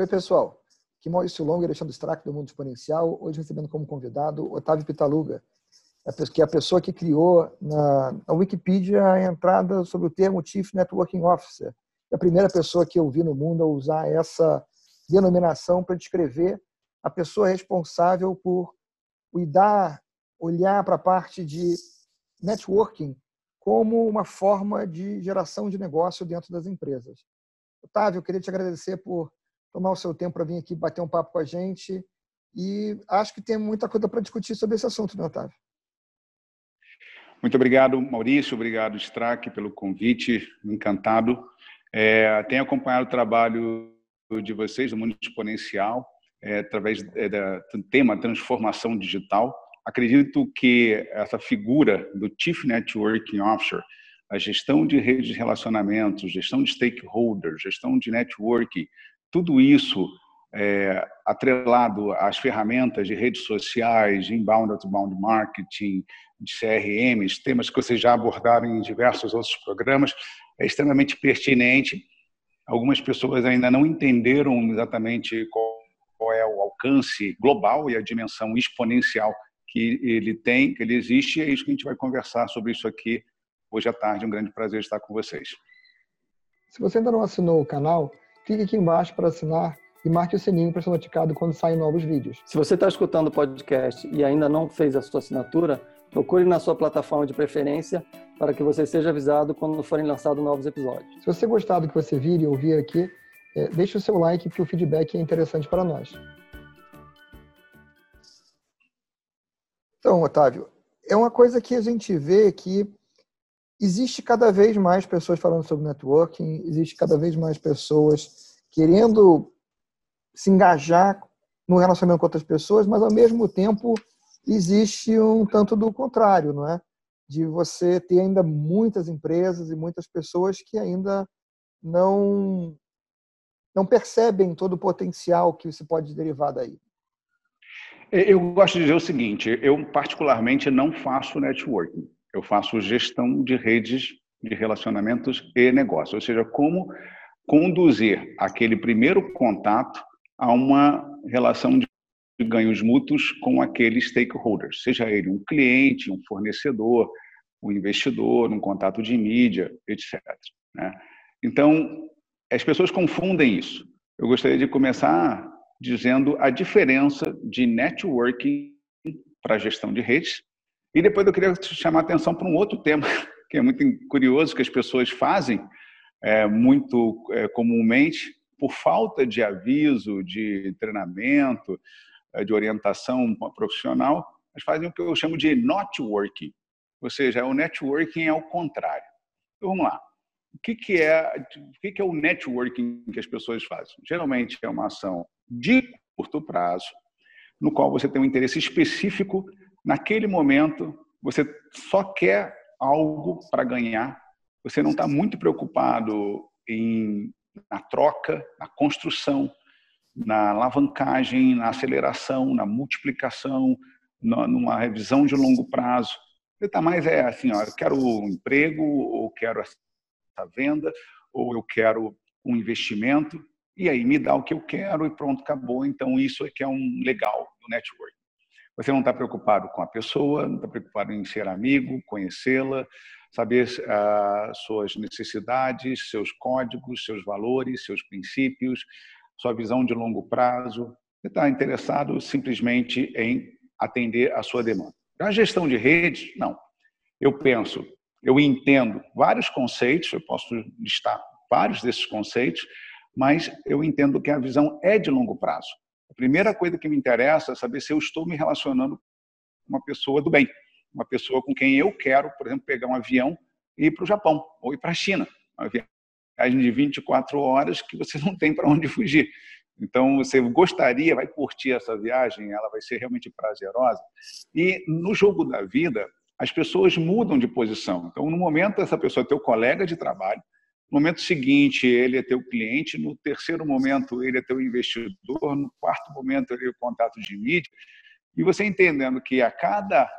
Oi, pessoal. Aqui Maurício Longo e Alexandre Strack do Mundo Exponencial. Hoje recebendo como convidado Otávio Pitaluga, que é a pessoa que criou na, na Wikipedia a entrada sobre o termo Chief Networking Officer. É a primeira pessoa que eu vi no mundo a usar essa denominação para descrever a pessoa responsável por cuidar, olhar para a parte de networking como uma forma de geração de negócio dentro das empresas. Otávio, eu queria te agradecer por tomar o seu tempo para vir aqui bater um papo com a gente e acho que tem muita coisa para discutir sobre esse assunto, né, Otávio? Muito obrigado, Maurício. Obrigado, Strack, pelo convite. Encantado. É, tenho acompanhado o trabalho de vocês do Mundo Exponencial é, através é, do tema transformação digital. Acredito que essa figura do Chief Networking Officer, a gestão de redes de relacionamentos, gestão de stakeholders, gestão de networking, tudo isso é, atrelado às ferramentas de redes sociais, de inbound, outbound marketing, de CRMs, temas que vocês já abordaram em diversos outros programas, é extremamente pertinente. Algumas pessoas ainda não entenderam exatamente qual, qual é o alcance global e a dimensão exponencial que ele tem, que ele existe, e é isso que a gente vai conversar sobre isso aqui hoje à tarde. Um grande prazer estar com vocês. Se você ainda não assinou o canal, clique aqui embaixo para assinar e marque o sininho para ser notificado quando saem novos vídeos. Se você está escutando o podcast e ainda não fez a sua assinatura, procure na sua plataforma de preferência para que você seja avisado quando forem lançados novos episódios. Se você gostar do que você vir e ouvir aqui, é, deixe o seu like, porque o feedback é interessante para nós. Então, Otávio, é uma coisa que a gente vê que existe cada vez mais pessoas falando sobre networking, existe cada vez mais pessoas querendo se engajar no relacionamento com outras pessoas, mas ao mesmo tempo existe um tanto do contrário, não é? De você ter ainda muitas empresas e muitas pessoas que ainda não não percebem todo o potencial que se pode derivar daí. Eu gosto de dizer o seguinte: eu, particularmente, não faço networking. Eu faço gestão de redes de relacionamentos e negócios, ou seja, como conduzir aquele primeiro contato a uma relação de ganhos mútuos com aqueles stakeholders, seja ele um cliente, um fornecedor, um investidor, um contato de mídia, etc. Né? Então, as pessoas confundem isso. Eu gostaria de começar dizendo a diferença de networking para gestão de redes. E depois eu queria chamar a atenção para um outro tema que é muito curioso que as pessoas fazem é, muito é, comumente por falta de aviso, de treinamento, é, de orientação profissional, mas fazem o que eu chamo de networking, ou seja, o networking é ao contrário. Então, vamos lá. O que, que, é, o que, que é o networking que as pessoas fazem? Geralmente é uma ação de curto prazo, no qual você tem um interesse específico naquele momento, você só quer algo para ganhar, você não está muito preocupado em, na troca, na construção, na alavancagem, na aceleração, na multiplicação, numa revisão de longo prazo. Você está mais é assim, ó, eu quero um emprego, ou quero essa venda, ou eu quero um investimento e aí me dá o que eu quero e pronto, acabou. Então, isso é que é um legal do network. Você não está preocupado com a pessoa, não está preocupado em ser amigo, conhecê-la, saber uh, suas necessidades, seus códigos, seus valores, seus princípios, sua visão de longo prazo. Você está interessado simplesmente em atender a sua demanda. A gestão de redes, não. Eu penso, eu entendo vários conceitos, eu posso listar vários desses conceitos, mas eu entendo que a visão é de longo prazo. A primeira coisa que me interessa é saber se eu estou me relacionando com uma pessoa do bem, uma pessoa com quem eu quero, por exemplo, pegar um avião e ir para o Japão ou ir para a China. Uma viagem de 24 horas que você não tem para onde fugir. Então, você gostaria, vai curtir essa viagem, ela vai ser realmente prazerosa. E no jogo da vida, as pessoas mudam de posição. Então, no momento, essa pessoa é teu colega de trabalho, no momento seguinte, ele é teu cliente. No terceiro momento, ele é teu investidor. No quarto momento, ele é o contato de mídia. E você entendendo que a cada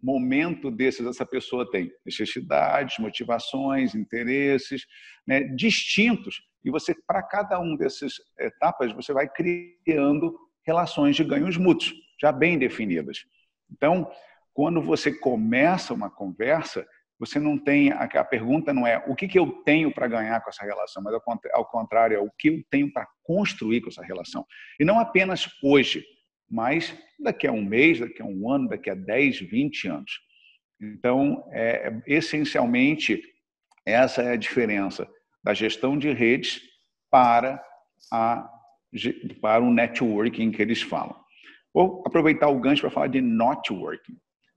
momento desses essa pessoa tem necessidades, motivações, interesses né, distintos. E você, para cada um dessas etapas, você vai criando relações de ganhos mútuos, já bem definidas. Então, quando você começa uma conversa, você não tem a, pergunta não é o que, que eu tenho para ganhar com essa relação, mas ao contrário é o que eu tenho para construir com essa relação. E não apenas hoje, mas daqui a um mês, daqui a um ano, daqui a 10, 20 anos. Então, é, é, essencialmente, essa é a diferença da gestão de redes para, a, para o networking que eles falam. Vou aproveitar o gancho para falar de networking.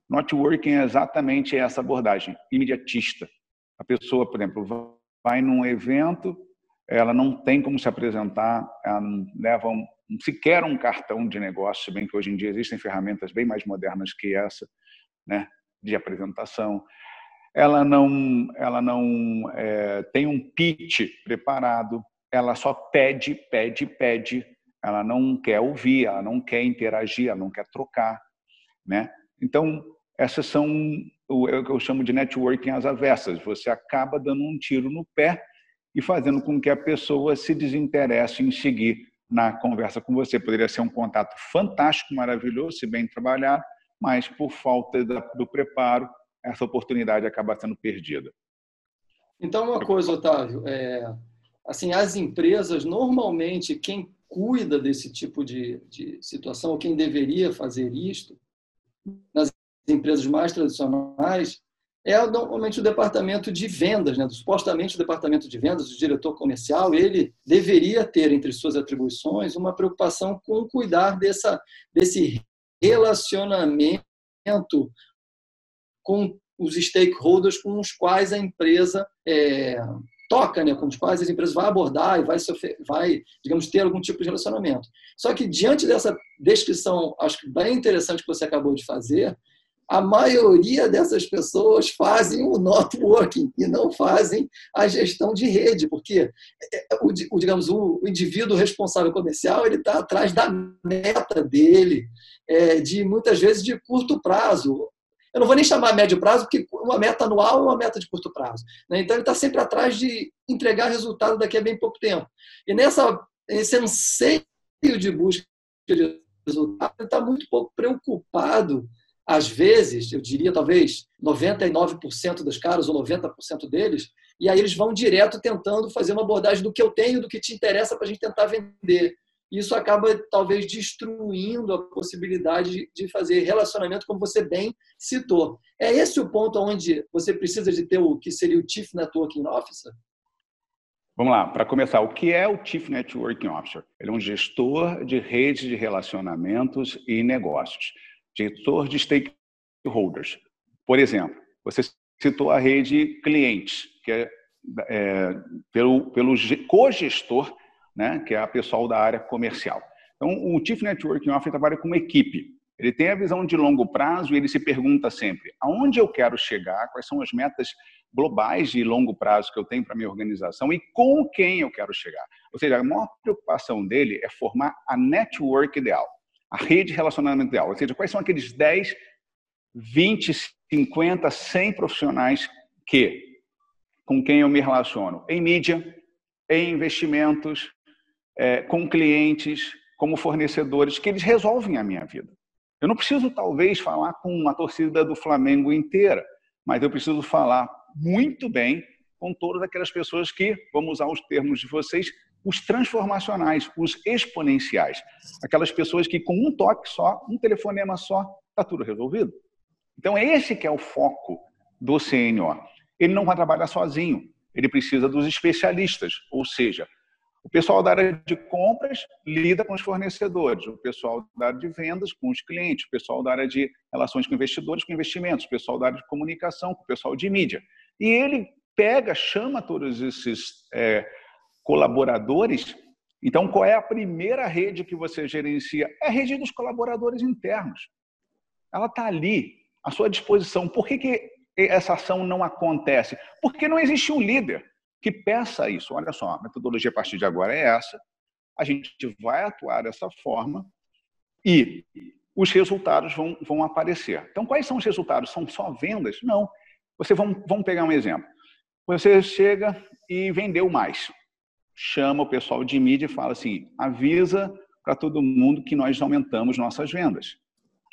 Networking é exatamente essa abordagem, imediatista. A pessoa, por exemplo, vai num evento, ela não tem como se apresentar, ela leva um, sequer um cartão de negócio, bem que hoje em dia existem ferramentas bem mais modernas que essa, né, de apresentação. Ela não, ela não é, tem um pitch preparado, ela só pede, pede, pede. Ela não quer ouvir, ela não quer interagir, ela não quer trocar, né? Então, essas são o que eu chamo de networking às avessas. Você acaba dando um tiro no pé e fazendo com que a pessoa se desinteresse em seguir na conversa com você. Poderia ser um contato fantástico, maravilhoso, se bem trabalhado, mas por falta do preparo, essa oportunidade acaba sendo perdida. Então, uma coisa, Otávio, é, assim, as empresas, normalmente, quem cuida desse tipo de, de situação, ou quem deveria fazer isto, nas empresas mais tradicionais é normalmente o departamento de vendas, né? supostamente o departamento de vendas, o diretor comercial, ele deveria ter entre suas atribuições uma preocupação com cuidar dessa, desse relacionamento com os stakeholders com os quais a empresa é, toca, né, com os quais as empresas vai abordar e vai, vai, digamos, ter algum tipo de relacionamento. Só que diante dessa descrição, acho que bem interessante que você acabou de fazer, a maioria dessas pessoas fazem o networking e não fazem a gestão de rede, porque é, é, o, digamos o indivíduo responsável comercial ele está atrás da meta dele, é, de muitas vezes de curto prazo. Eu não vou nem chamar médio prazo, porque uma meta anual é uma meta de curto prazo. Né? Então ele está sempre atrás de entregar resultado daqui a bem pouco tempo. E nessa esse anseio de busca de resultado, ele está muito pouco preocupado às vezes, eu diria talvez 99% dos caras ou 90% deles, e aí eles vão direto tentando fazer uma abordagem do que eu tenho, do que te interessa para a gente tentar vender. Isso acaba talvez destruindo a possibilidade de fazer relacionamento, como você bem citou. É esse o ponto onde você precisa de ter o que seria o Chief Networking Officer? Vamos lá, para começar, o que é o Chief Networking Officer? Ele é um gestor de redes de relacionamentos e negócios gestor de stakeholders. Por exemplo, você citou a rede clientes, que é, é pelo, pelo co-gestor, né, que é a pessoal da área comercial. Então, o Chief Networking Officer trabalha com uma equipe. Ele tem a visão de longo prazo e ele se pergunta sempre: aonde eu quero chegar? Quais são as metas globais de longo prazo que eu tenho para minha organização e com quem eu quero chegar? Ou seja, a maior preocupação dele é formar a network ideal a rede de relacionamento ideal. Ou seja, quais são aqueles 10, 20, 50, 100 profissionais que, com quem eu me relaciono em mídia, em investimentos, é, com clientes, como fornecedores, que eles resolvem a minha vida. Eu não preciso, talvez, falar com a torcida do Flamengo inteira, mas eu preciso falar muito bem com todas aquelas pessoas que, vamos usar os termos de vocês, os transformacionais, os exponenciais. Aquelas pessoas que com um toque só, um telefonema só, está tudo resolvido. Então, é esse que é o foco do CNO. Ele não vai trabalhar sozinho, ele precisa dos especialistas, ou seja, o pessoal da área de compras lida com os fornecedores, o pessoal da área de vendas com os clientes, o pessoal da área de relações com investidores com investimentos, o pessoal da área de comunicação com o pessoal de mídia. E ele pega, chama todos esses é, colaboradores. Então, qual é a primeira rede que você gerencia? É a rede dos colaboradores internos. Ela está ali, à sua disposição. Por que, que essa ação não acontece? Porque não existe um líder que peça isso. Olha só, a metodologia a partir de agora é essa. A gente vai atuar dessa forma e os resultados vão, vão aparecer. Então, quais são os resultados? São só vendas? Não. Você vamos, vamos pegar um exemplo. Você chega e vendeu mais. Chama o pessoal de mídia e fala assim: avisa para todo mundo que nós aumentamos nossas vendas.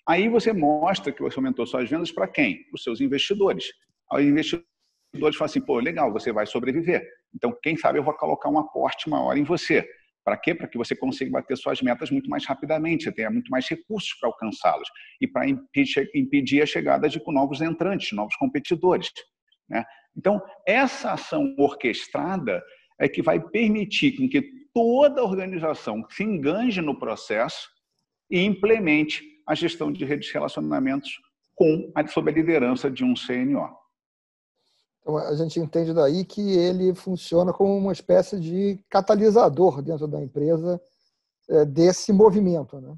Aí você mostra que você aumentou suas vendas para quem? Para os seus investidores. Os investidores falam assim: pô, legal, você vai sobreviver. Então, quem sabe eu vou colocar um aporte maior em você. Para quê? Para que você consiga bater suas metas muito mais rapidamente, você tenha muito mais recursos para alcançá-las e para impedir a chegada de novos entrantes, novos competidores. Né? Então, essa ação orquestrada é que vai permitir que toda a organização se enganje no processo e implemente a gestão de redes de relacionamentos com a, sob a liderança de um CNO. Então, a gente entende daí que ele funciona como uma espécie de catalisador dentro da empresa é, desse movimento. Né?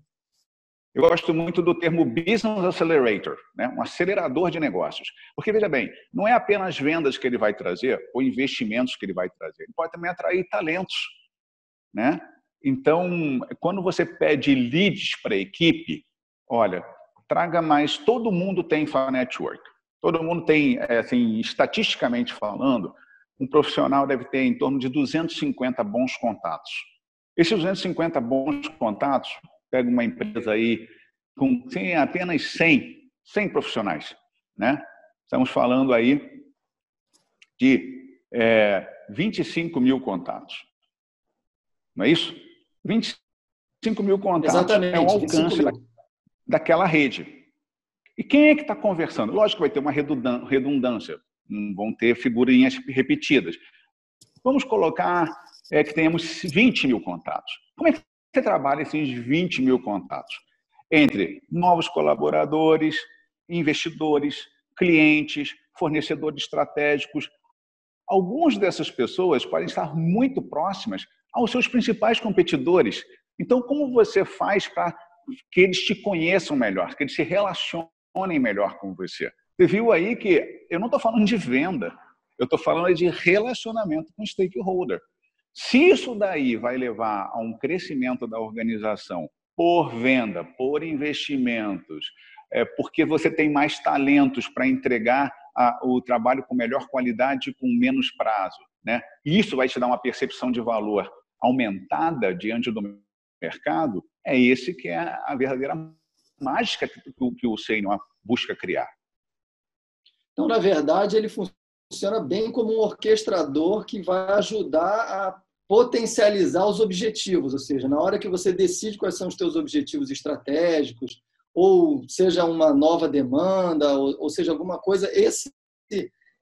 Eu gosto muito do termo Business Accelerator, né? um acelerador de negócios. Porque, veja bem, não é apenas vendas que ele vai trazer, ou investimentos que ele vai trazer, ele pode também atrair talentos. Né? Então, quando você pede leads para a equipe, olha, traga mais, todo mundo tem Info Network. Todo mundo tem, é, assim, estatisticamente falando, um profissional deve ter em torno de 250 bons contatos. Esses 250 bons contatos, pega uma empresa aí com tem apenas 100, 100 profissionais, né? Estamos falando aí de é, 25 mil contatos. Não é isso? 25 mil contatos Exatamente, é um alcance daquela rede. E quem é que está conversando? Lógico que vai ter uma redundância, não vão ter figurinhas repetidas. Vamos colocar é, que tenhamos 20 mil contatos. Como é que trabalha esses 20 mil contatos? Entre novos colaboradores, investidores, clientes, fornecedores estratégicos. Algumas dessas pessoas podem estar muito próximas aos seus principais competidores. Então, como você faz para que eles te conheçam melhor, que eles se relacionem melhor com você. Você viu aí que eu não estou falando de venda, eu estou falando de relacionamento com stakeholder. Se isso daí vai levar a um crescimento da organização por venda, por investimentos, é, porque você tem mais talentos para entregar a, o trabalho com melhor qualidade e com menos prazo, né? Isso vai te dar uma percepção de valor aumentada diante do mercado. É esse que é a verdadeira mágica que, que o Senior busca criar. Então, na verdade, ele funciona bem como um orquestrador que vai ajudar a potencializar os objetivos, ou seja, na hora que você decide quais são os teus objetivos estratégicos, ou seja uma nova demanda, ou, ou seja alguma coisa, esse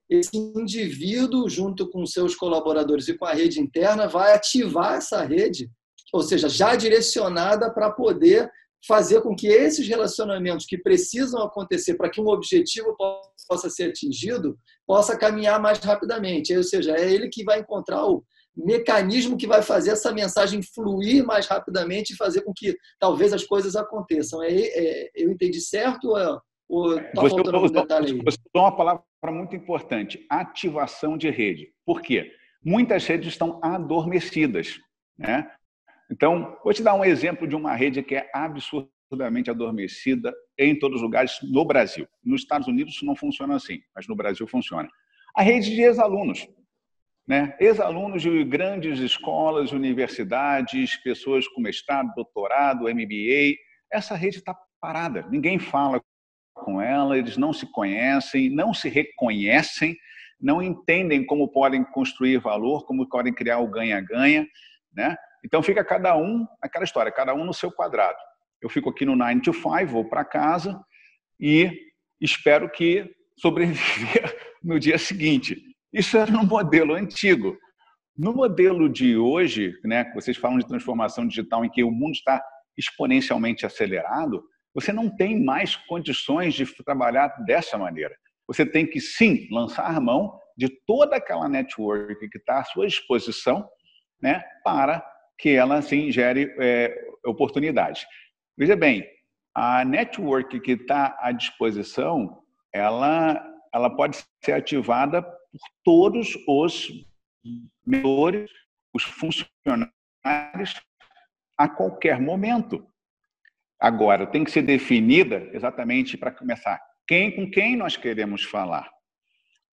esse indivíduo junto com seus colaboradores e com a rede interna vai ativar essa rede, ou seja, já direcionada para poder fazer com que esses relacionamentos que precisam acontecer para que um objetivo possa ser atingido, possa caminhar mais rapidamente. Ou seja, é ele que vai encontrar o mecanismo que vai fazer essa mensagem fluir mais rapidamente e fazer com que talvez as coisas aconteçam. É, é eu entendi certo ou, é, ou tá faltando algum detalhe aí? Você usou uma palavra muito importante, ativação de rede. Por quê? Muitas redes estão adormecidas. Né? Então, vou te dar um exemplo de uma rede que é absurdamente adormecida em todos os lugares no Brasil. Nos Estados Unidos isso não funciona assim, mas no Brasil funciona. A rede de ex-alunos. Né? Ex-alunos de grandes escolas, universidades, pessoas com mestrado, doutorado, MBA. Essa rede está parada, ninguém fala com ela, eles não se conhecem, não se reconhecem, não entendem como podem construir valor, como podem criar o ganha-ganha. Né? Então fica cada um, aquela história, cada um no seu quadrado. Eu fico aqui no 9 to 5, vou para casa e espero que sobreviver no dia seguinte. Isso era no modelo antigo. No modelo de hoje, né, vocês falam de transformação digital em que o mundo está exponencialmente acelerado, você não tem mais condições de trabalhar dessa maneira. Você tem que sim lançar mão de toda aquela network que está à sua disposição, né, para que ela assim gere é, oportunidades. Veja bem, a network que está à disposição, ela, ela pode ser ativada por todos os mentores, os funcionários, a qualquer momento. Agora, tem que ser definida exatamente para começar quem com quem nós queremos falar.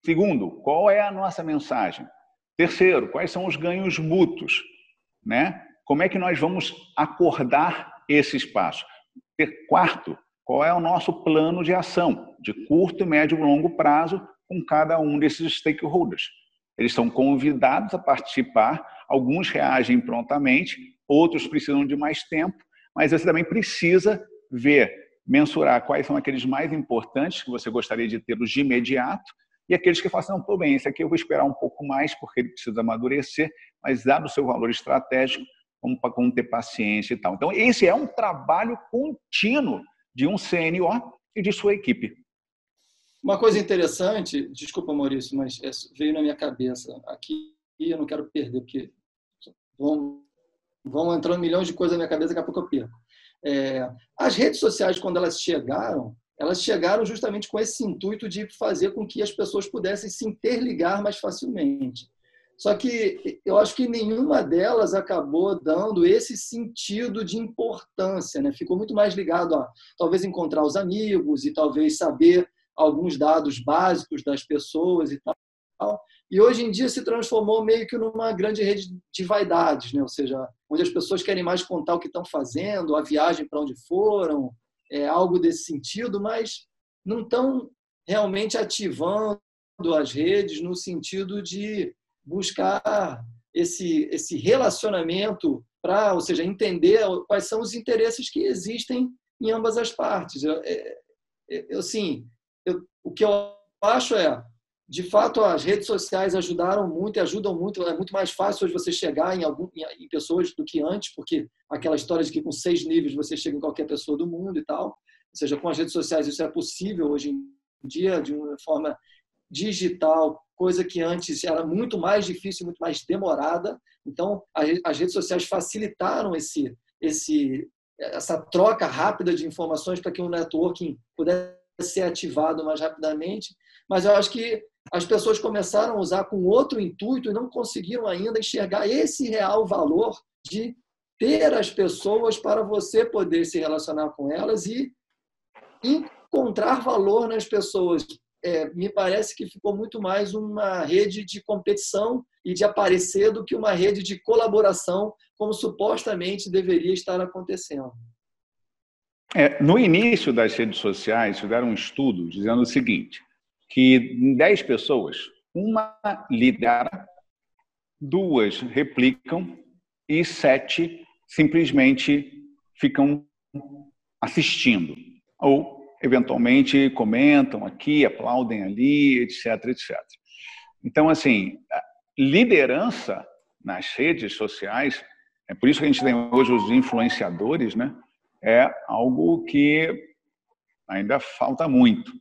Segundo, qual é a nossa mensagem? Terceiro, quais são os ganhos mútuos? Né? Como é que nós vamos acordar esse espaço? Quarto, qual é o nosso plano de ação de curto, médio e longo prazo com cada um desses stakeholders? Eles são convidados a participar, alguns reagem prontamente, outros precisam de mais tempo, mas você também precisa ver, mensurar quais são aqueles mais importantes que você gostaria de tê-los de imediato e aqueles que façam, não, tudo bem, esse aqui eu vou esperar um pouco mais porque ele precisa amadurecer, mas dado o seu valor estratégico, vamos, vamos ter paciência e tal. Então, esse é um trabalho contínuo de um CNO e de sua equipe. Uma coisa interessante, desculpa Maurício, mas veio na minha cabeça aqui e eu não quero perder, porque vão, vão entrando milhões de coisas na minha cabeça, daqui a pouco eu perco. É, as redes sociais, quando elas chegaram, elas chegaram justamente com esse intuito de fazer com que as pessoas pudessem se interligar mais facilmente. Só que eu acho que nenhuma delas acabou dando esse sentido de importância, né? Ficou muito mais ligado a talvez encontrar os amigos e talvez saber alguns dados básicos das pessoas e tal. E hoje em dia se transformou meio que numa grande rede de vaidades, né? Ou seja, onde as pessoas querem mais contar o que estão fazendo, a viagem para onde foram, é algo desse sentido, mas não estão realmente ativando as redes no sentido de buscar esse, esse relacionamento para, ou seja, entender quais são os interesses que existem em ambas as partes. Eu, é, eu, sim, eu, o que eu acho é, de fato, as redes sociais ajudaram muito e ajudam muito. É muito mais fácil hoje você chegar em, algum, em pessoas do que antes, porque aquela história de que com seis níveis você chega em qualquer pessoa do mundo e tal. Ou seja, com as redes sociais isso é possível hoje em dia de uma forma digital, coisa que antes era muito mais difícil, muito mais demorada. Então, as redes sociais facilitaram esse, esse, essa troca rápida de informações para que o networking pudesse ser ativado mais rapidamente. Mas eu acho que as pessoas começaram a usar com outro intuito e não conseguiram ainda enxergar esse real valor de ter as pessoas para você poder se relacionar com elas e encontrar valor nas pessoas é, me parece que ficou muito mais uma rede de competição e de aparecer do que uma rede de colaboração, como supostamente deveria estar acontecendo. É, no início das redes sociais, fizeram um estudo dizendo o seguinte, que em 10 pessoas, uma lidera, duas replicam e sete simplesmente ficam assistindo ou eventualmente comentam aqui, aplaudem ali, etc, etc. Então, assim, liderança nas redes sociais, é por isso que a gente tem hoje os influenciadores, né? É algo que ainda falta muito,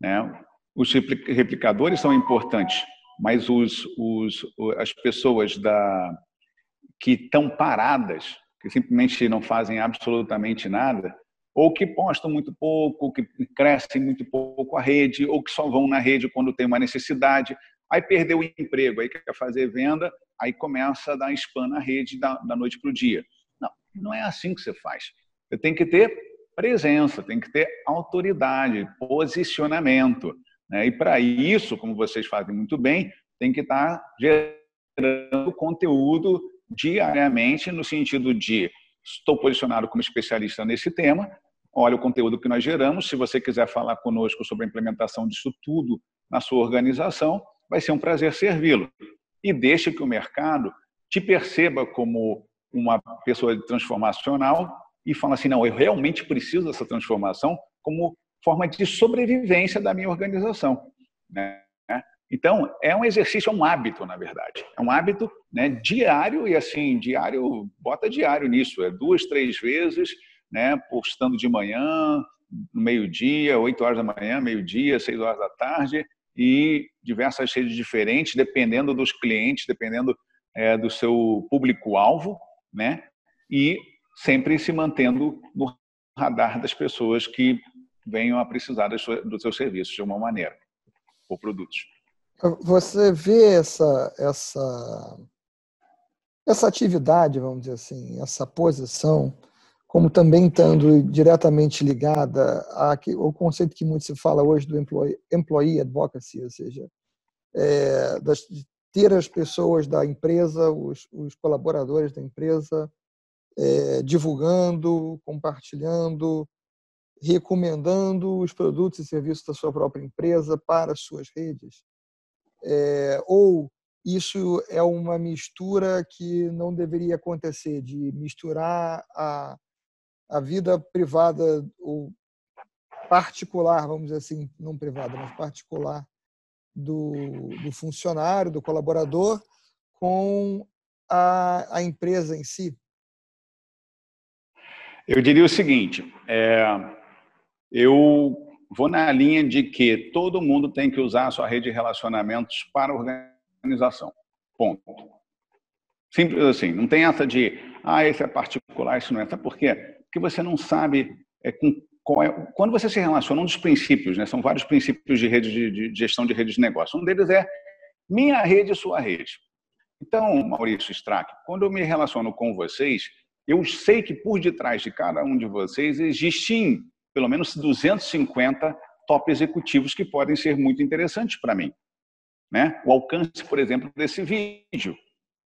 né? Os replicadores são importantes, mas os, os, as pessoas da, que estão paradas, que simplesmente não fazem absolutamente nada, ou que postam muito pouco, que crescem muito pouco a rede, ou que só vão na rede quando tem uma necessidade. Aí perdeu o emprego, aí quer fazer venda, aí começa a dar spam na rede da, da noite para o dia. Não, não é assim que você faz. Você tem que ter presença, tem que ter autoridade, posicionamento. Né? E para isso, como vocês fazem muito bem, tem que estar tá gerando conteúdo diariamente no sentido de estou posicionado como especialista nesse tema, olha o conteúdo que nós geramos. Se você quiser falar conosco sobre a implementação disso tudo na sua organização, vai ser um prazer servi-lo. E deixe que o mercado te perceba como uma pessoa transformacional e fala assim, não, eu realmente preciso dessa transformação como forma de sobrevivência da minha organização. Né? Então, é um exercício, é um hábito, na verdade. É um hábito né, diário, e assim, diário, bota diário nisso, é duas, três vezes, né, postando de manhã, no meio-dia, oito horas da manhã, meio-dia, seis horas da tarde, e diversas redes diferentes, dependendo dos clientes, dependendo é, do seu público-alvo, né, e sempre se mantendo no radar das pessoas que venham a precisar dos seus serviços de uma maneira, ou produtos. Você vê essa, essa, essa atividade, vamos dizer assim, essa posição, como também estando diretamente ligada ao conceito que muito se fala hoje do employee, employee advocacy, ou seja, é, das, ter as pessoas da empresa, os, os colaboradores da empresa, é, divulgando, compartilhando, recomendando os produtos e serviços da sua própria empresa para as suas redes? É, ou isso é uma mistura que não deveria acontecer, de misturar a, a vida privada ou particular, vamos dizer assim, não privada, mas particular do, do funcionário, do colaborador, com a, a empresa em si? Eu diria o seguinte: é, eu vou na linha de que todo mundo tem que usar a sua rede de relacionamentos para organização. Ponto. Simples assim. Não tem essa de, ah, esse é particular, isso não é. Sabe por quê? Porque você não sabe é, com é, quando você se relaciona, um dos princípios, né, são vários princípios de rede de, de, gestão de redes de negócio. Um deles é minha rede, sua rede. Então, Maurício Strack, quando eu me relaciono com vocês, eu sei que por detrás de cada um de vocês existem pelo menos 250 top executivos que podem ser muito interessantes para mim. Né? O alcance, por exemplo, desse vídeo.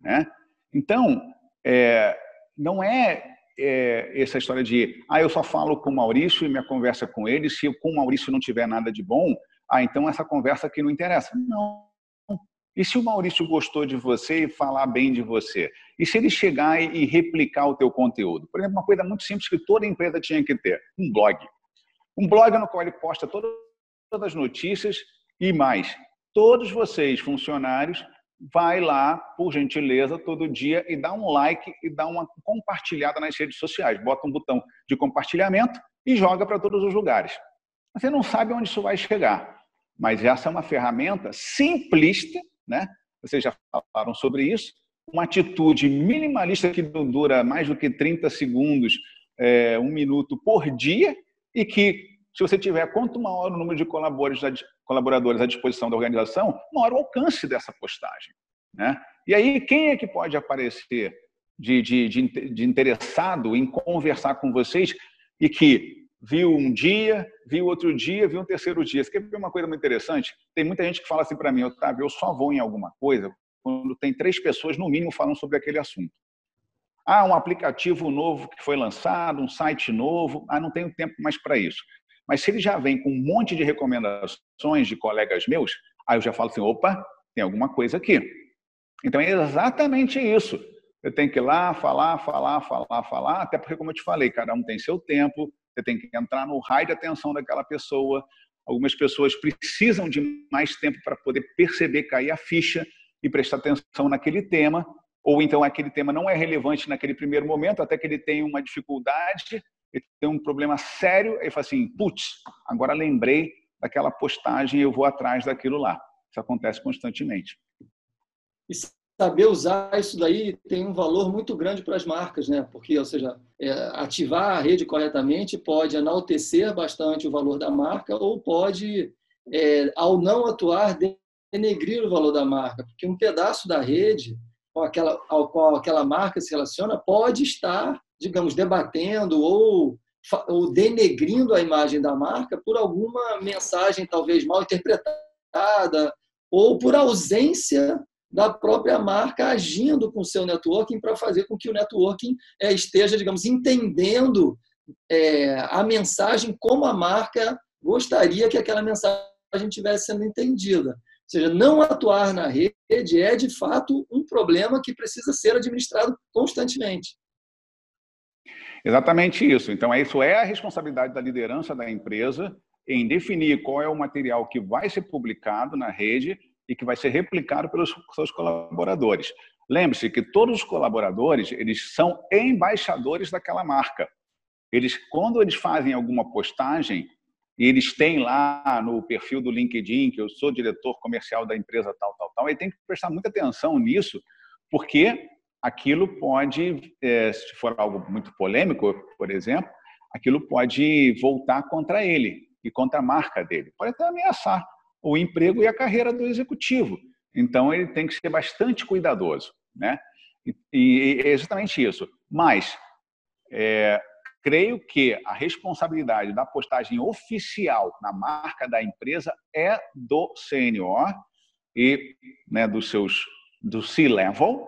Né? Então, é, não é é, essa história de ah, eu só falo com o Maurício e minha conversa com ele, se com o Maurício não tiver nada de bom, ah, então essa conversa aqui não interessa. Não. E se o Maurício gostou de você e falar bem de você? E se ele chegar e replicar o teu conteúdo? Por exemplo, uma coisa muito simples que toda empresa tinha que ter, um blog. Um blog no qual ele posta todas as notícias e mais. Todos vocês, funcionários, vai lá, por gentileza, todo dia e dá um like e dá uma compartilhada nas redes sociais. Bota um botão de compartilhamento e joga para todos os lugares. Você não sabe onde isso vai chegar, mas essa é uma ferramenta simplista, né? Vocês já falaram sobre isso. Uma atitude minimalista que dura mais do que 30 segundos, é, um minuto por dia, e que, se você tiver quanto maior o número de colaboradores à disposição da organização, maior o alcance dessa postagem. Né? E aí, quem é que pode aparecer de, de, de, de interessado em conversar com vocês e que viu um dia, viu outro dia, viu um terceiro dia. Você quer ver uma coisa muito interessante? Tem muita gente que fala assim para mim, Otávio, eu só vou em alguma coisa quando tem três pessoas, no mínimo, falando sobre aquele assunto. Ah, um aplicativo novo que foi lançado, um site novo. Ah, não tenho tempo mais para isso. Mas se ele já vem com um monte de recomendações de colegas meus, aí eu já falo assim: opa, tem alguma coisa aqui. Então é exatamente isso. Eu tenho que ir lá, falar, falar, falar, falar, até porque, como eu te falei, cada um tem seu tempo, você tem que entrar no raio de atenção daquela pessoa. Algumas pessoas precisam de mais tempo para poder perceber, cair a ficha e prestar atenção naquele tema, ou então aquele tema não é relevante naquele primeiro momento, até que ele tenha uma dificuldade ele tem um problema sério, ele fala assim, putz, agora lembrei daquela postagem, eu vou atrás daquilo lá. Isso acontece constantemente. E saber usar isso daí tem um valor muito grande para as marcas, né? Porque, ou seja, é, ativar a rede corretamente pode enaltecer bastante o valor da marca ou pode, é, ao não atuar, denegrir o valor da marca, porque um pedaço da rede com aquela, ao qual aquela marca se relaciona pode estar digamos, debatendo ou, ou denegrindo a imagem da marca por alguma mensagem talvez mal interpretada ou por ausência da própria marca agindo com o seu networking para fazer com que o networking é, esteja, digamos, entendendo é, a mensagem como a marca gostaria que aquela mensagem estivesse sendo entendida. Ou seja, não atuar na rede é, de fato, um problema que precisa ser administrado constantemente. Exatamente isso. Então, isso é a responsabilidade da liderança da empresa em definir qual é o material que vai ser publicado na rede e que vai ser replicado pelos seus colaboradores. Lembre-se que todos os colaboradores, eles são embaixadores daquela marca. Eles, quando eles fazem alguma postagem, e eles têm lá no perfil do LinkedIn que eu sou diretor comercial da empresa tal, tal, tal, ele tem que prestar muita atenção nisso, porque aquilo pode, é, se for algo muito polêmico, por exemplo, aquilo pode voltar contra ele e contra a marca dele. Pode até ameaçar o emprego e a carreira do executivo. Então, ele tem que ser bastante cuidadoso. Né? E, e é exatamente isso. Mas, é, creio que a responsabilidade da postagem oficial na marca da empresa é do CNO e né, dos seus do C-Level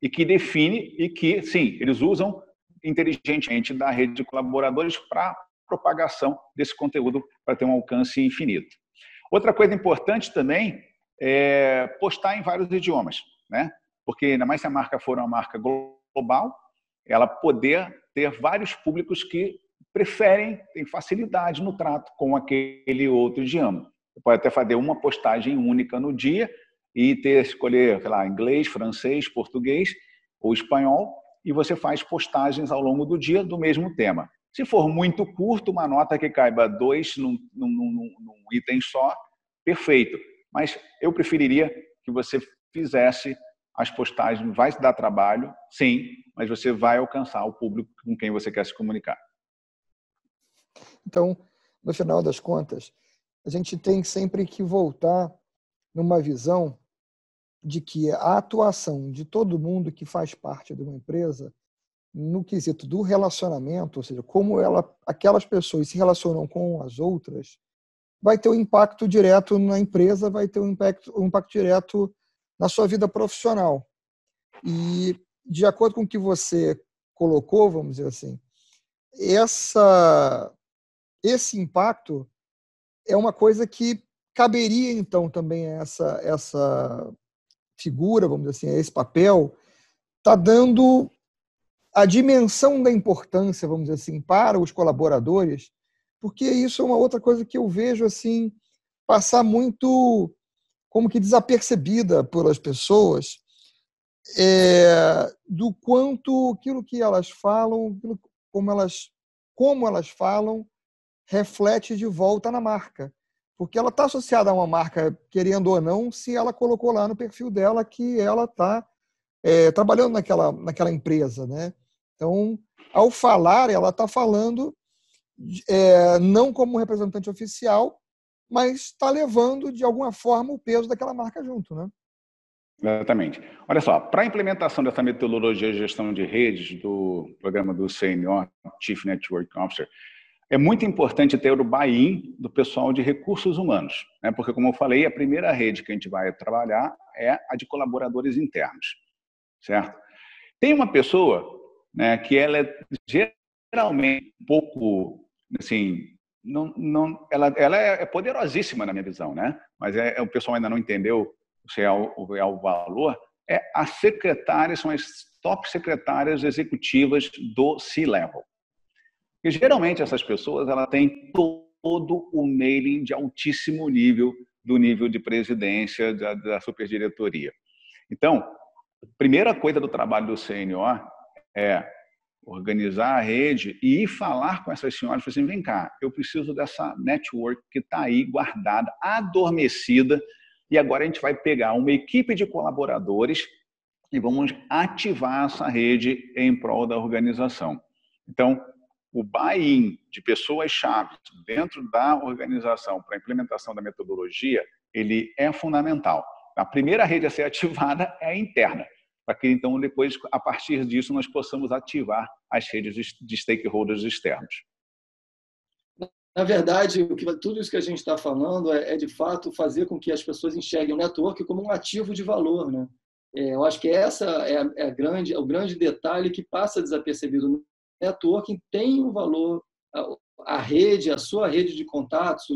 e que define e que, sim, eles usam inteligentemente da rede de colaboradores para propagação desse conteúdo para ter um alcance infinito. Outra coisa importante também é postar em vários idiomas, né? Porque ainda mais se a marca for uma marca global, ela poder ter vários públicos que preferem, têm facilidade no trato com aquele outro idioma. Você pode até fazer uma postagem única no dia e ter escolher, sei lá, inglês, francês, português ou espanhol, e você faz postagens ao longo do dia do mesmo tema. Se for muito curto, uma nota que caiba dois num, num, num, num item só, perfeito. Mas eu preferiria que você fizesse as postagens, vai dar trabalho, sim, mas você vai alcançar o público com quem você quer se comunicar. Então, no final das contas, a gente tem sempre que voltar numa visão de que a atuação de todo mundo que faz parte de uma empresa no quesito do relacionamento, ou seja, como ela, aquelas pessoas se relacionam com as outras, vai ter um impacto direto na empresa, vai ter um impacto, um impacto direto na sua vida profissional. E, de acordo com o que você colocou, vamos dizer assim, essa, esse impacto é uma coisa que caberia, então, também essa, essa figura, vamos dizer assim, esse papel, está dando a dimensão da importância, vamos dizer assim, para os colaboradores, porque isso é uma outra coisa que eu vejo assim passar muito como que desapercebida pelas pessoas é, do quanto aquilo que elas falam, como elas como elas falam reflete de volta na marca, porque ela está associada a uma marca querendo ou não, se ela colocou lá no perfil dela que ela está é, trabalhando naquela naquela empresa, né? Então, ao falar, ela está falando é, não como representante oficial, mas está levando, de alguma forma, o peso daquela marca junto, né? Exatamente. Olha só, para a implementação dessa metodologia de gestão de redes do programa do Senior Chief Network Officer, é muito importante ter o buy-in do pessoal de recursos humanos, né? porque, como eu falei, a primeira rede que a gente vai trabalhar é a de colaboradores internos, certo? Tem uma pessoa né, que ela é geralmente um pouco, assim, não, não, ela, ela é poderosíssima na minha visão, né? Mas é, é o pessoal ainda não entendeu se é o, é o valor. É as secretárias são as top secretárias executivas do C-level. E geralmente essas pessoas ela têm todo o mailing de altíssimo nível do nível de presidência da, da superdiretoria. Então, primeira coisa do trabalho do sênior é organizar a rede e ir falar com essas senhoras, assim, vem cá, eu preciso dessa network que está aí guardada, adormecida, e agora a gente vai pegar uma equipe de colaboradores e vamos ativar essa rede em prol da organização. Então, o buy-in de pessoas-chave dentro da organização para a implementação da metodologia, ele é fundamental. A primeira rede a ser ativada é a interna para que então depois, a partir disso, nós possamos ativar as redes de stakeholders externos. Na verdade, tudo isso que a gente está falando é, é, de fato fazer com que as pessoas enxerguem o network como um ativo de valor, né? É, eu acho que essa é, a, é a grande, é o grande detalhe que passa desapercebido. O networking tem um valor, a, a rede, a sua rede de contatos,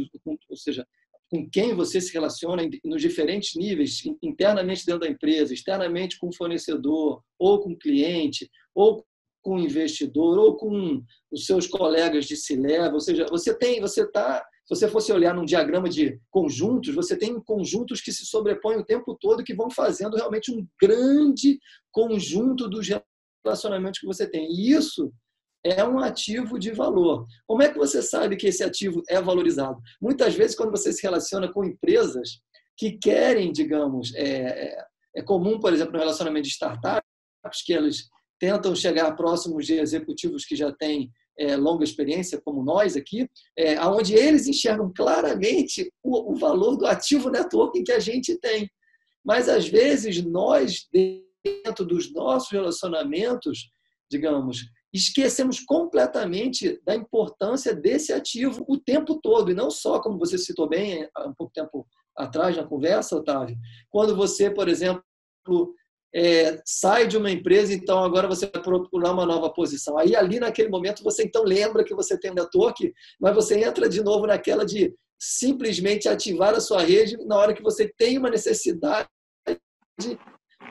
ou seja, com quem você se relaciona nos diferentes níveis, internamente dentro da empresa, externamente com o fornecedor, ou com o cliente, ou com o investidor, ou com os seus colegas de C-Level. Ou seja, você tem, você está, se você fosse olhar num diagrama de conjuntos, você tem conjuntos que se sobrepõem o tempo todo que vão fazendo realmente um grande conjunto dos relacionamentos que você tem. E isso é um ativo de valor. Como é que você sabe que esse ativo é valorizado? Muitas vezes, quando você se relaciona com empresas que querem, digamos, é, é comum, por exemplo, no relacionamento de startups, que eles tentam chegar próximos de executivos que já têm é, longa experiência, como nós aqui, é, onde eles enxergam claramente o, o valor do ativo networking que a gente tem. Mas, às vezes, nós, dentro dos nossos relacionamentos, digamos, esquecemos completamente da importância desse ativo o tempo todo, e não só, como você citou bem há um pouco tempo atrás na conversa, Otávio, quando você, por exemplo, é, sai de uma empresa, então agora você vai procurar uma nova posição. Aí ali naquele momento você então lembra que você tem network, mas você entra de novo naquela de simplesmente ativar a sua rede na hora que você tem uma necessidade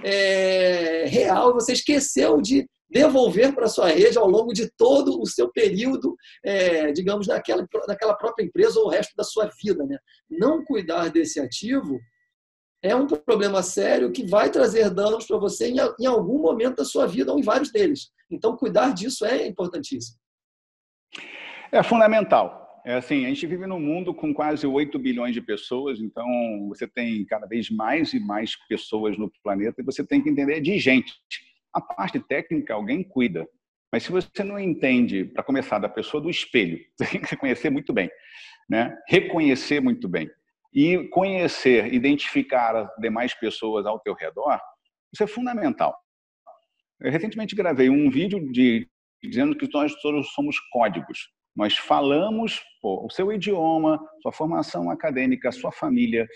é, real, você esqueceu de devolver para sua rede ao longo de todo o seu período, é, digamos, naquela, naquela própria empresa ou o resto da sua vida. Né? Não cuidar desse ativo é um problema sério que vai trazer danos para você em, em algum momento da sua vida ou em vários deles. Então, cuidar disso é importantíssimo. É fundamental. É assim, a gente vive num mundo com quase 8 bilhões de pessoas, então você tem cada vez mais e mais pessoas no planeta e você tem que entender de gente. A parte técnica alguém cuida, mas se você não entende, para começar, da pessoa do espelho, você tem que conhecer muito bem, né? reconhecer muito bem e conhecer, identificar as demais pessoas ao teu redor, isso é fundamental. Eu recentemente gravei um vídeo de, dizendo que nós todos somos códigos. Nós falamos pô, o seu idioma, sua formação acadêmica, sua família,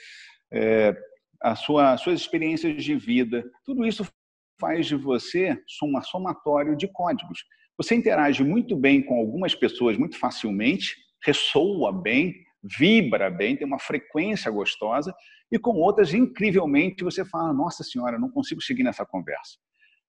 é, a sua, suas experiências de vida, tudo isso faz de você um somatório de códigos. Você interage muito bem com algumas pessoas muito facilmente, ressoa bem, vibra bem, tem uma frequência gostosa, e com outras, incrivelmente, você fala: Nossa Senhora, não consigo seguir nessa conversa.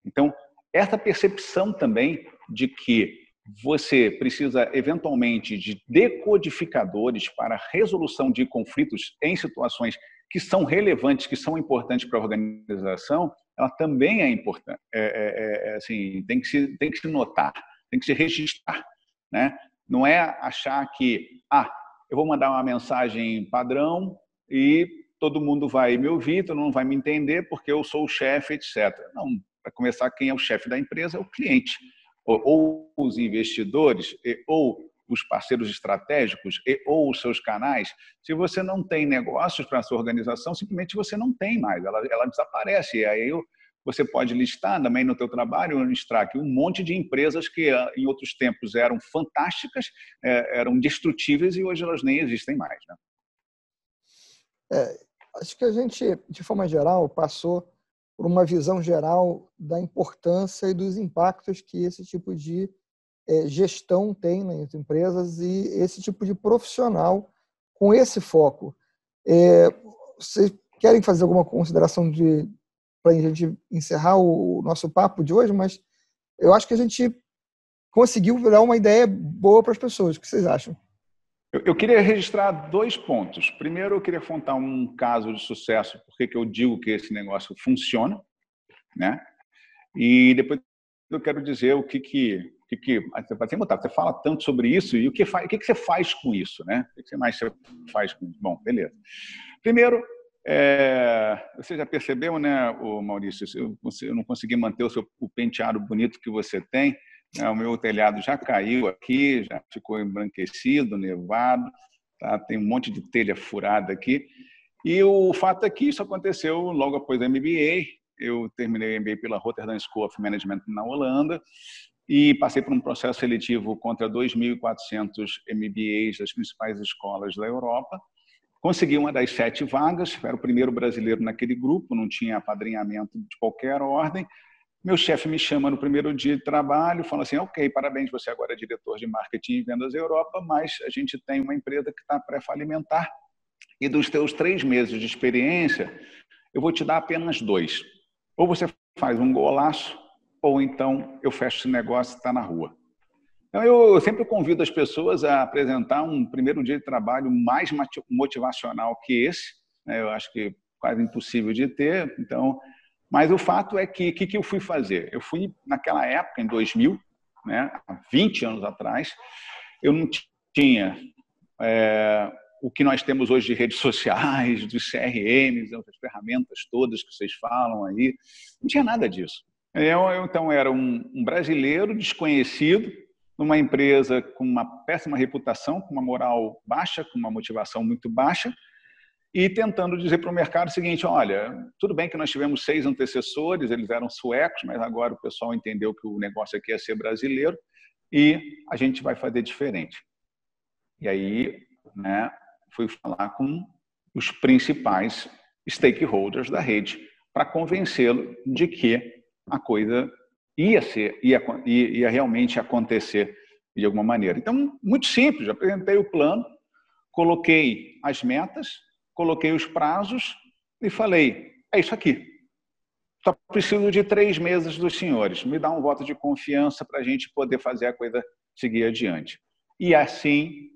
Então, essa percepção também de que você precisa eventualmente de decodificadores para resolução de conflitos em situações que são relevantes, que são importantes para a organização, ela também é importante. É, é, é, assim, tem que se tem que se notar, tem que se registrar, né? Não é achar que ah eu vou mandar uma mensagem padrão e todo mundo vai me ouvir, todo mundo vai me entender porque eu sou o chefe, etc. Não, para começar, quem é o chefe da empresa é o cliente, ou, ou os investidores, ou os parceiros estratégicos, e, ou os seus canais. Se você não tem negócios para a sua organização, simplesmente você não tem mais, ela, ela desaparece. E aí você pode listar também no teu trabalho, listar aqui um monte de empresas que ah, em outros tempos eram fantásticas, é, eram destrutíveis e hoje elas nem existem mais. Né? É, acho que a gente, de forma geral, passou por uma visão geral da importância e dos impactos que esse tipo de gestão tem nas empresas e esse tipo de profissional com esse foco. É, vocês querem fazer alguma consideração de, para a gente encerrar o nosso papo de hoje, mas eu acho que a gente conseguiu virar uma ideia boa para as pessoas. O que vocês acham? Eu, eu, queria registrar dois pontos. Primeiro, eu queria contar um caso de sucesso, porque eu digo que esse negócio funciona, né? E depois eu quero dizer o que que que, que você fala tanto sobre isso e o que, faz, o que, você faz com isso, né? O que mais você faz com isso? Bom, beleza. Primeiro, é, você já percebeu, né, o Maurício? Eu, eu não consegui manter o, seu, o penteado bonito que você tem. Né, o meu telhado já caiu aqui, já ficou embranquecido, nevado, tá? tem um monte de telha furada aqui. E o fato é que isso aconteceu logo após a MBA. Eu terminei o MBA pela Rotterdam School of Management na Holanda e passei por um processo seletivo contra 2.400 MBAs das principais escolas da Europa Consegui uma das sete vagas, era o primeiro brasileiro naquele grupo, não tinha apadrinhamento de qualquer ordem. Meu chefe me chama no primeiro dia de trabalho, fala assim: Ok, parabéns, você agora é diretor de marketing e vendas Europa, mas a gente tem uma empresa que está pré-falimentar e dos teus três meses de experiência, eu vou te dar apenas dois. Ou você faz um golaço, ou então eu fecho esse negócio e está na rua. Então, eu sempre convido as pessoas a apresentar um primeiro dia de trabalho mais motivacional que esse. Né? Eu acho que quase impossível de ter. Então, mas o fato é que o que, que, eu fui fazer? Eu fui naquela época, em 2000, né, há 20 anos atrás, eu não tinha é, o que nós temos hoje de redes sociais, dos CRMs, as ferramentas todas que vocês falam aí, não tinha nada disso. Eu, eu então, era um, um brasileiro desconhecido, numa empresa com uma péssima reputação, com uma moral baixa, com uma motivação muito baixa, e tentando dizer para o mercado o seguinte: olha, tudo bem que nós tivemos seis antecessores, eles eram suecos, mas agora o pessoal entendeu que o negócio aqui é ser brasileiro e a gente vai fazer diferente. E aí, né, fui falar com os principais stakeholders da rede para convencê-lo de que a coisa ia ser, ia, ia realmente acontecer de alguma maneira. Então, muito simples, apresentei o plano, coloquei as metas, coloquei os prazos e falei: é isso aqui. Só preciso de três meses dos senhores. Me dá um voto de confiança para a gente poder fazer a coisa seguir adiante. E assim,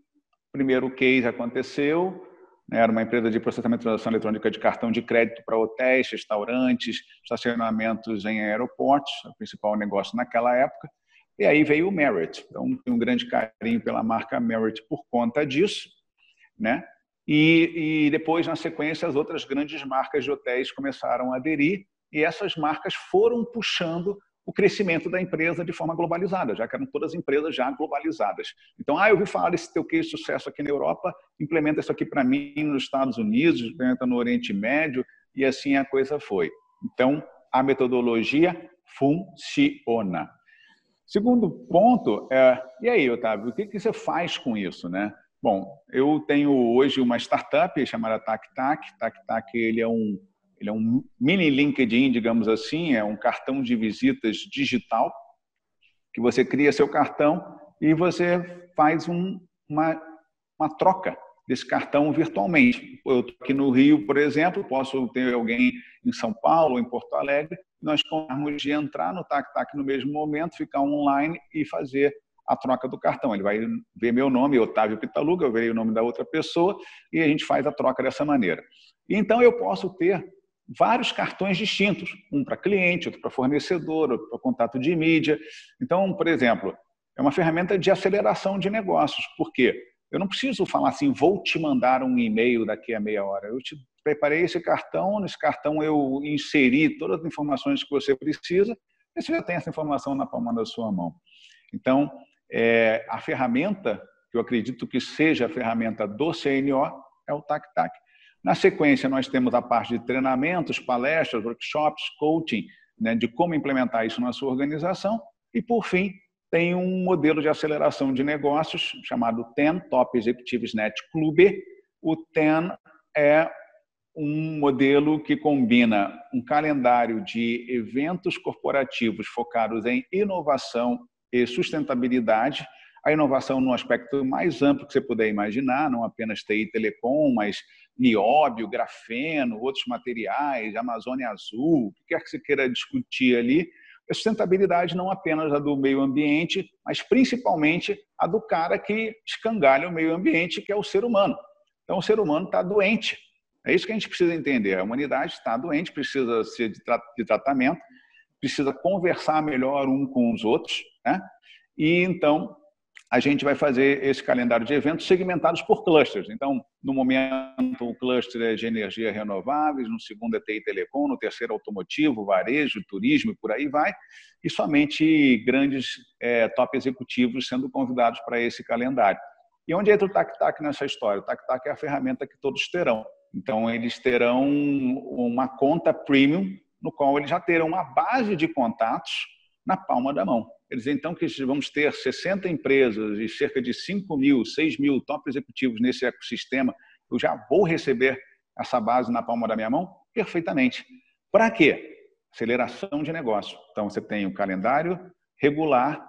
primeiro case aconteceu. Né, era uma empresa de processamento de transação eletrônica de cartão de crédito para hotéis, restaurantes, estacionamentos em aeroportos, o principal negócio naquela época. E aí veio o Merit. Então, um grande carinho pela marca Merit por conta disso. Né? E, e depois, na sequência, as outras grandes marcas de hotéis começaram a aderir e essas marcas foram puxando o crescimento da empresa de forma globalizada, já que eram todas empresas já globalizadas. Então, ah, eu ouvi falar desse teu case de sucesso aqui na Europa, implementa isso aqui para mim nos Estados Unidos, implementa no Oriente Médio, e assim a coisa foi. Então, a metodologia funciona. Segundo ponto, é, e aí, Otávio, o que, você faz com isso, né? Bom, eu tenho hoje uma startup chamada TacTac. TacTac ele é um ele é um mini LinkedIn, digamos assim, é um cartão de visitas digital que você cria seu cartão e você faz um, uma, uma troca desse cartão virtualmente. Eu estou aqui no Rio, por exemplo, posso ter alguém em São Paulo, em Porto Alegre, nós podemos de entrar no TacTac no mesmo momento, ficar online e fazer a troca do cartão. Ele vai ver meu nome, Otávio Pitaluga, eu verei o nome da outra pessoa e a gente faz a troca dessa maneira. Então eu posso ter vários cartões distintos, um para cliente, outro para fornecedor, outro para contato de mídia. Então, por exemplo, é uma ferramenta de aceleração de negócios. Por quê? Eu não preciso falar assim, vou te mandar um e-mail daqui a meia hora. Eu te preparei esse cartão, nesse cartão eu inseri todas as informações que você precisa, e você já tem essa informação na palma da sua mão. Então, é, a ferramenta, que eu acredito que seja a ferramenta do CNO, é o TAC-TAC. Na sequência, nós temos a parte de treinamentos, palestras, workshops, coaching, né, de como implementar isso na sua organização. E, por fim, tem um modelo de aceleração de negócios chamado TEN, Top Executives Net Club. O TEN é um modelo que combina um calendário de eventos corporativos focados em inovação e sustentabilidade, a inovação no aspecto mais amplo que você puder imaginar, não apenas TI e telecom, mas nióbio, grafeno, outros materiais, Amazônia Azul, o que quer que você queira discutir ali, a sustentabilidade não apenas a do meio ambiente, mas principalmente a do cara que escangalha o meio ambiente, que é o ser humano. Então, o ser humano está doente. É isso que a gente precisa entender. A humanidade está doente, precisa ser de, tra de tratamento, precisa conversar melhor um com os outros, né? E então a gente vai fazer esse calendário de eventos segmentados por clusters. Então, no momento, o cluster é de energia renováveis, no segundo é TI Telecom, no terceiro automotivo, varejo, turismo e por aí vai, e somente grandes é, top executivos sendo convidados para esse calendário. E onde entra o TAC-TAC nessa história? O TAC-TAC é a ferramenta que todos terão. Então, eles terão uma conta premium, no qual eles já terão uma base de contatos na palma da mão. Quer dizer, então, que vamos ter 60 empresas e cerca de 5 mil, 6 mil top executivos nesse ecossistema, eu já vou receber essa base na palma da minha mão? Perfeitamente. Para quê? Aceleração de negócio. Então, você tem o calendário regular,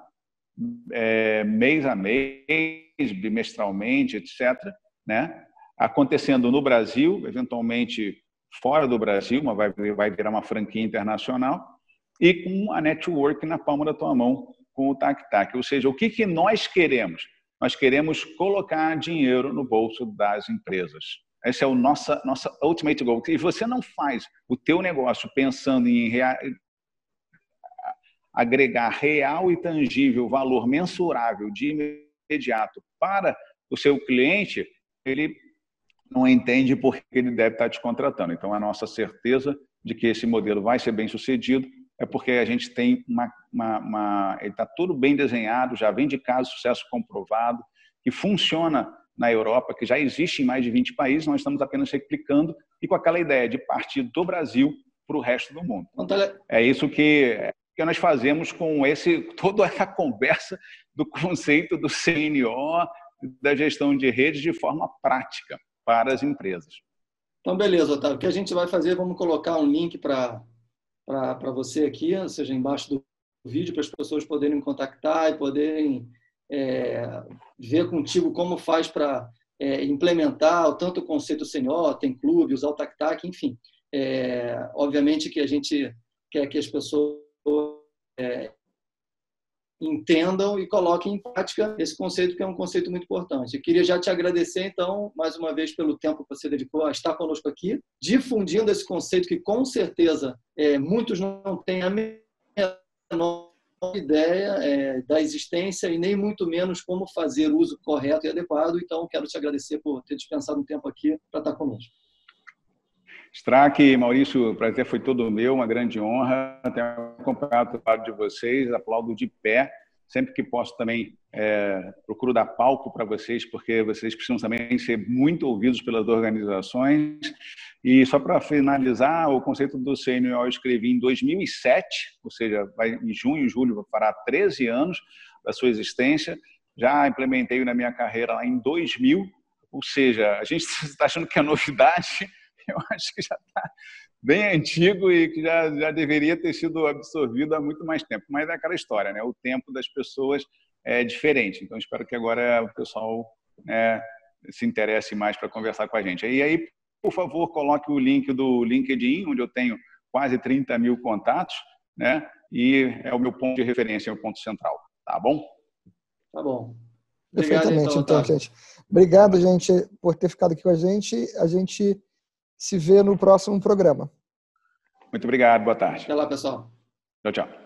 é, mês a mês, bimestralmente, etc., né? acontecendo no Brasil, eventualmente fora do Brasil, mas vai, vai virar uma franquia internacional, e com a network na palma da tua mão com o TAC-TAC. Ou seja, o que, que nós queremos? Nós queremos colocar dinheiro no bolso das empresas. Esse é o nossa nossa ultimate goal. E você não faz o teu negócio pensando em rea... agregar real e tangível valor mensurável de imediato para o seu cliente, ele não entende por que ele deve estar te contratando. Então, a nossa certeza de que esse modelo vai ser bem sucedido é porque a gente tem uma, uma, uma ele está tudo bem desenhado, já vem de caso sucesso comprovado, que funciona na Europa, que já existe em mais de 20 países, nós estamos apenas replicando e com aquela ideia de partir do Brasil para o resto do mundo. É isso que, que nós fazemos com esse toda essa conversa do conceito do CNO, da gestão de redes de forma prática para as empresas. Então, beleza, Otávio. O que a gente vai fazer, vamos colocar um link para você aqui, ou seja, embaixo do vídeo, para as pessoas poderem contactar e poderem é, ver contigo como faz para é, implementar tanto o conceito senior, tem clube, usar o TAC-TAC, enfim. É, obviamente que a gente quer que as pessoas é, entendam e coloquem em prática esse conceito, que é um conceito muito importante. Eu queria já te agradecer, então, mais uma vez, pelo tempo que você dedicou a estar conosco aqui, difundindo esse conceito que, com certeza, é, muitos não têm a menor ideia é, da existência e nem muito menos como fazer uso correto e adequado. Então, quero te agradecer por ter dispensado um tempo aqui para estar conosco. Strack, Maurício, o prazer foi todo meu, uma grande honra ter acompanhado o trabalho de vocês, aplaudo de pé. Sempre que posso também é, procuro dar palco para vocês, porque vocês precisam também ser muito ouvidos pelas organizações. E só para finalizar, o conceito do CNO eu escrevi em 2007, ou seja, vai, em junho, julho, parar 13 anos da sua existência. Já implementei na minha carreira lá em 2000, ou seja, a gente está achando que é novidade, eu acho que já está bem antigo e que já, já deveria ter sido absorvido há muito mais tempo. Mas é aquela história, né? O tempo das pessoas é diferente. Então, espero que agora o pessoal né, se interesse mais para conversar com a gente. E aí, por favor, coloque o link do LinkedIn, onde eu tenho quase 30 mil contatos, né? E é o meu ponto de referência, é o ponto central. Tá bom? Tá bom. Obrigado, Perfeitamente, então, então gente. Obrigado, gente, por ter ficado aqui com a gente. A gente se vê no próximo programa. Muito obrigado, boa tarde. Até lá, pessoal. Tchau, tchau.